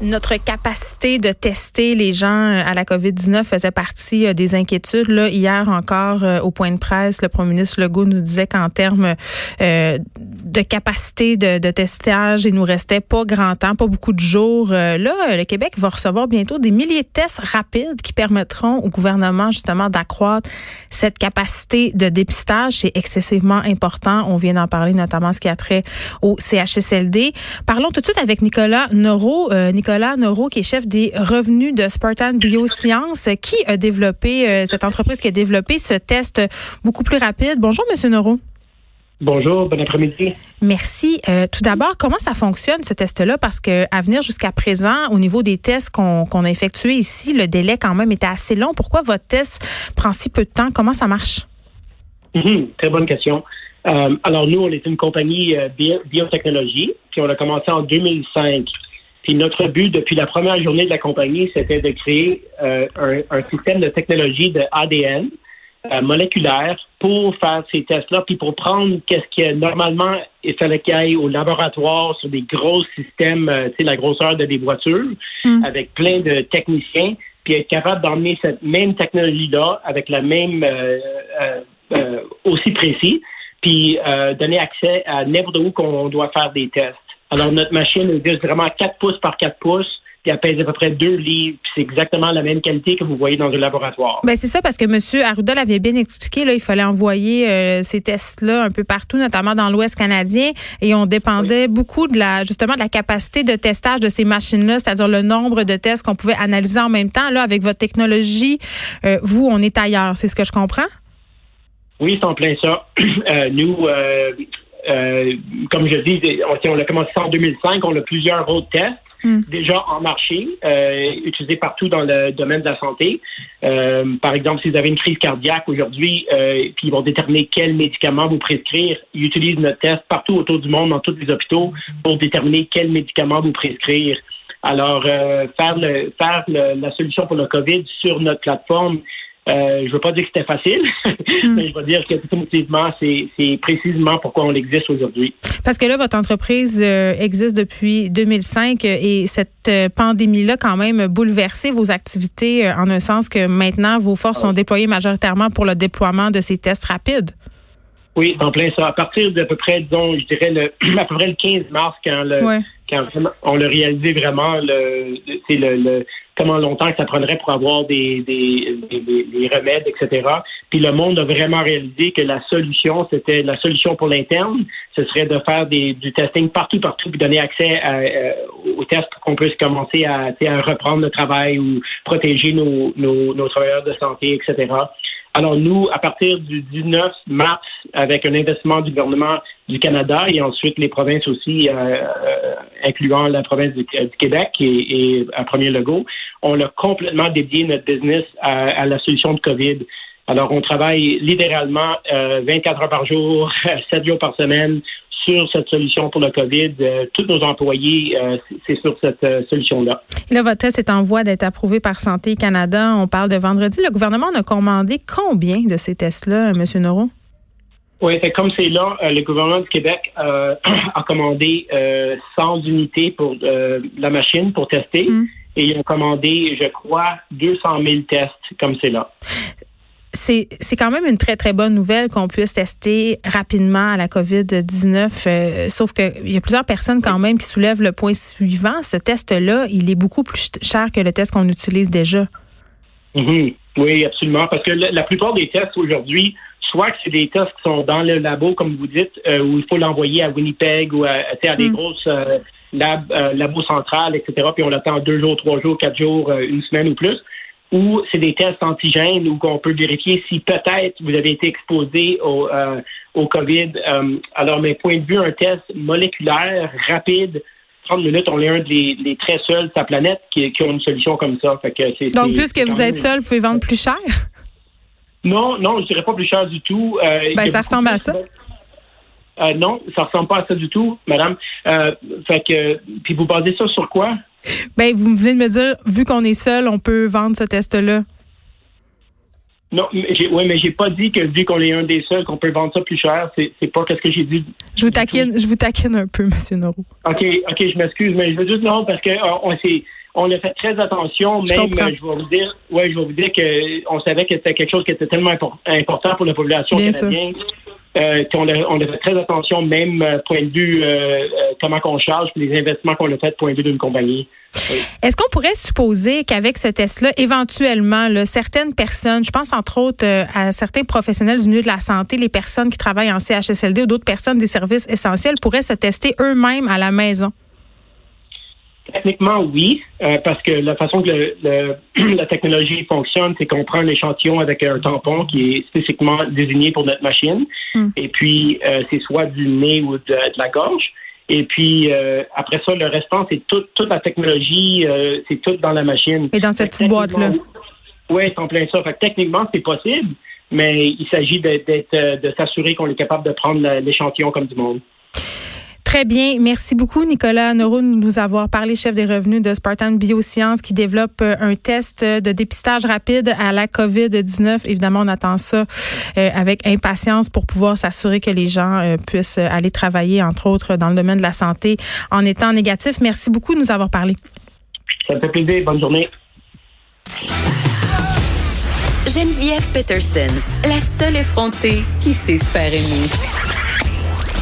Notre capacité de tester les gens euh, à la COVID-19 faisait partie euh, des inquiétudes. Là, hier encore, euh, au point de presse, le premier ministre Legault nous disait qu'en termes de capacité de, de, testage, il nous restait pas grand temps, pas beaucoup de jours. là, le Québec va recevoir bientôt des milliers de tests rapides qui permettront au gouvernement justement d'accroître cette capacité de dépistage. C'est excessivement important. On vient d'en parler, notamment ce qui a trait au CHSLD. Parlons tout de suite avec Nicolas. Nicolas Nicolas Noro, qui est chef des revenus de Spartan Biosciences, qui a développé, euh, cette entreprise qui a développé ce test beaucoup plus rapide. Bonjour, Monsieur Noro. Bonjour, bon après-midi. Merci. Euh, tout d'abord, comment ça fonctionne ce test-là? Parce que à venir jusqu'à présent, au niveau des tests qu'on a effectués ici, le délai quand même était assez long. Pourquoi votre test prend si peu de temps? Comment ça marche? Mhm, très bonne question. Euh, alors nous, on est une compagnie biotechnologie, puis on a commencé en 2005. Puis notre but depuis la première journée de la compagnie, c'était de créer euh, un, système de technologie de ADN euh, moléculaire pour faire ces tests-là, puis pour prendre qu'est-ce que normalement il fallait qu'il aille au laboratoire sur des gros systèmes, euh, tu sais, la grosseur de des voitures, mm. avec plein de techniciens, puis être capable d'emmener cette même technologie-là avec la même aussi précis, puis donner accès à n'importe où qu'on doit faire des tests. Alors, notre machine est vraiment 4 pouces par 4 pouces puis elle pèse à peu près 2 livres. C'est exactement la même qualité que vous voyez dans un laboratoire. Ben c'est ça parce que M. Arruda l'avait bien expliqué. Là, il fallait envoyer euh, ces tests-là un peu partout, notamment dans l'Ouest canadien, et on dépendait beaucoup de la justement de la capacité de testage de ces machines-là, c'est-à-dire le nombre de tests qu'on pouvait analyser en même temps. Là, avec votre technologie, euh, vous, on est ailleurs. C'est ce que je comprends? Oui, c'est en plein ça. Euh, nous, euh, comme je dis, on, on a commencé en 2005, on a plusieurs autres tests. Hmm. déjà en marché, euh, utilisés partout dans le domaine de la santé. Euh, par exemple, si vous avez une crise cardiaque aujourd'hui, puis ils vont déterminer quel médicament vous prescrire, ils utilisent notre test partout autour du monde, dans tous les hôpitaux, pour déterminer quel médicament vous prescrire. Alors, faire, le, faire la solution pour le COVID sur notre plateforme, euh, je veux pas dire que c'était facile, hmm. mais je veux dire que définitivement, c'est précisément pourquoi on existe aujourd'hui. Parce que là, votre entreprise euh, existe depuis 2005 et cette euh, pandémie-là, quand même, bouleversé vos activités en un sens que maintenant, vos forces sont déployées majoritairement pour le déploiement de ces tests rapides. Oui, en plein ça. À partir d'à peu près, disons, je dirais le, à peu près le 15 mars, quand, le, quand on l'a réalisé vraiment, le comment longtemps que ça prendrait pour avoir des, des, des, remèdes, etc. Puis le monde a vraiment réalisé que la solution, c'était la solution pour l'interne, ce serait de faire des, du testing partout, partout, puis donner accès euh, aux tests pour qu'on puisse commencer à, à, reprendre le travail ou protéger nos, nos, nos travailleurs de santé, etc. Alors nous, à partir du 19 mars, avec un investissement du gouvernement du Canada et ensuite les provinces aussi, euh, euh, incluant la province du, Québec et, un premier logo, on a complètement dédié notre business à, la solution de COVID. Alors, on travaille littéralement 24 euh, heures par jour, 7 jours par semaine sur cette solution pour le COVID. Euh, tous nos employés, euh, c'est sur cette solution-là. Là, votre test est en voie d'être approuvé par Santé Canada. On parle de vendredi. Le gouvernement a commandé combien de ces tests-là, M. Noro? Oui, comme c'est là, le gouvernement du Québec a commandé 100 unités pour la machine pour tester. Mm. Et ils ont commandé, je crois, 200 000 tests comme c'est là c'est, c'est quand même une très, très bonne nouvelle qu'on puisse tester rapidement à la COVID-19. Euh, sauf qu'il y a plusieurs personnes quand même qui soulèvent le point suivant. Ce test-là, il est beaucoup plus cher que le test qu'on utilise déjà. Mm-hmm. Oui, absolument. Parce que la, plupart des tests aujourd'hui, soit que c'est des tests qui sont dans le labo, comme vous dites, euh, où il faut l'envoyer à Winnipeg ou à, à des mm. grosses euh, labos centrales, etc. Puis on l'attend deux jours, trois jours, quatre jours, une semaine ou plus ou c'est des tests antigènes où on peut vérifier si peut-être vous avez été exposé au, euh, au COVID. Euh, alors, mes points de vue, un test moléculaire, rapide, 30 minutes, on est un des les très seuls de sa planète qui, qui ont une solution comme ça. Fait que Donc, puisque vous êtes seul, vous pouvez vendre plus cher? Non, non, je dirais pas plus cher du tout. Euh, ben, ça ressemble à ça. Euh, non, ça ressemble pas à ça du tout, madame. Euh, fait que, puis vous basez ça sur quoi? Ben, vous venez de me dire, vu qu'on est seul, on peut vendre ce test-là. Non, ouais, mais j'ai pas dit que vu qu'on est un des seuls qu'on peut vendre ça plus cher, c'est, pas ce que j'ai dit. Je vous taquine, je vous taquine un peu, Monsieur Noro. Ok, ok, je m'excuse, mais je veux juste non parce que euh, on s'est on a fait très attention, même, euh, je, vais vous dire, ouais, je vais vous dire qu'on savait que c'était quelque chose qui était tellement important pour la population canadienne. Euh, on a fait très attention, même euh, point de vue comment qu'on charge, les investissements qu'on a fait point de vue d'une compagnie. Est-ce qu'on pourrait supposer qu'avec ce test-là, éventuellement, certaines personnes, je pense entre autres à certains professionnels du milieu de la santé, les personnes qui travaillent en CHSLD ou d'autres personnes des services essentiels, pourraient se tester eux-mêmes à la maison? Techniquement, oui, euh, parce que la façon que le, la technologie fonctionne, c'est qu'on prend un échantillon avec un tampon qui est spécifiquement désigné pour notre machine, hmm. et puis euh, c'est soit du nez ou de, la gorge. Et puis euh, après ça, le restant, c'est toute la technologie, c'est tout dans la machine. Et dans cette petite boîte-là? Oui, c'est en plein ça. Fait techniquement, c'est possible, mais il s'agit de s'assurer qu'on est capable de prendre l'échantillon comme du monde. Très bien. Merci beaucoup, Nicolas Noro, de nous avoir parlé, chef des revenus de Spartan Biosciences, qui développe euh, un test de dépistage rapide à la COVID-19. Évidemment, on attend ça euh, avec impatience pour pouvoir s'assurer que les gens euh, puissent aller travailler, entre autres, dans le domaine de la santé en étant négatif. Merci beaucoup de nous avoir parlé. Ça me fait plaisir. Bonne journée. Geneviève Peterson, la seule effrontée qui sait se faire aimer.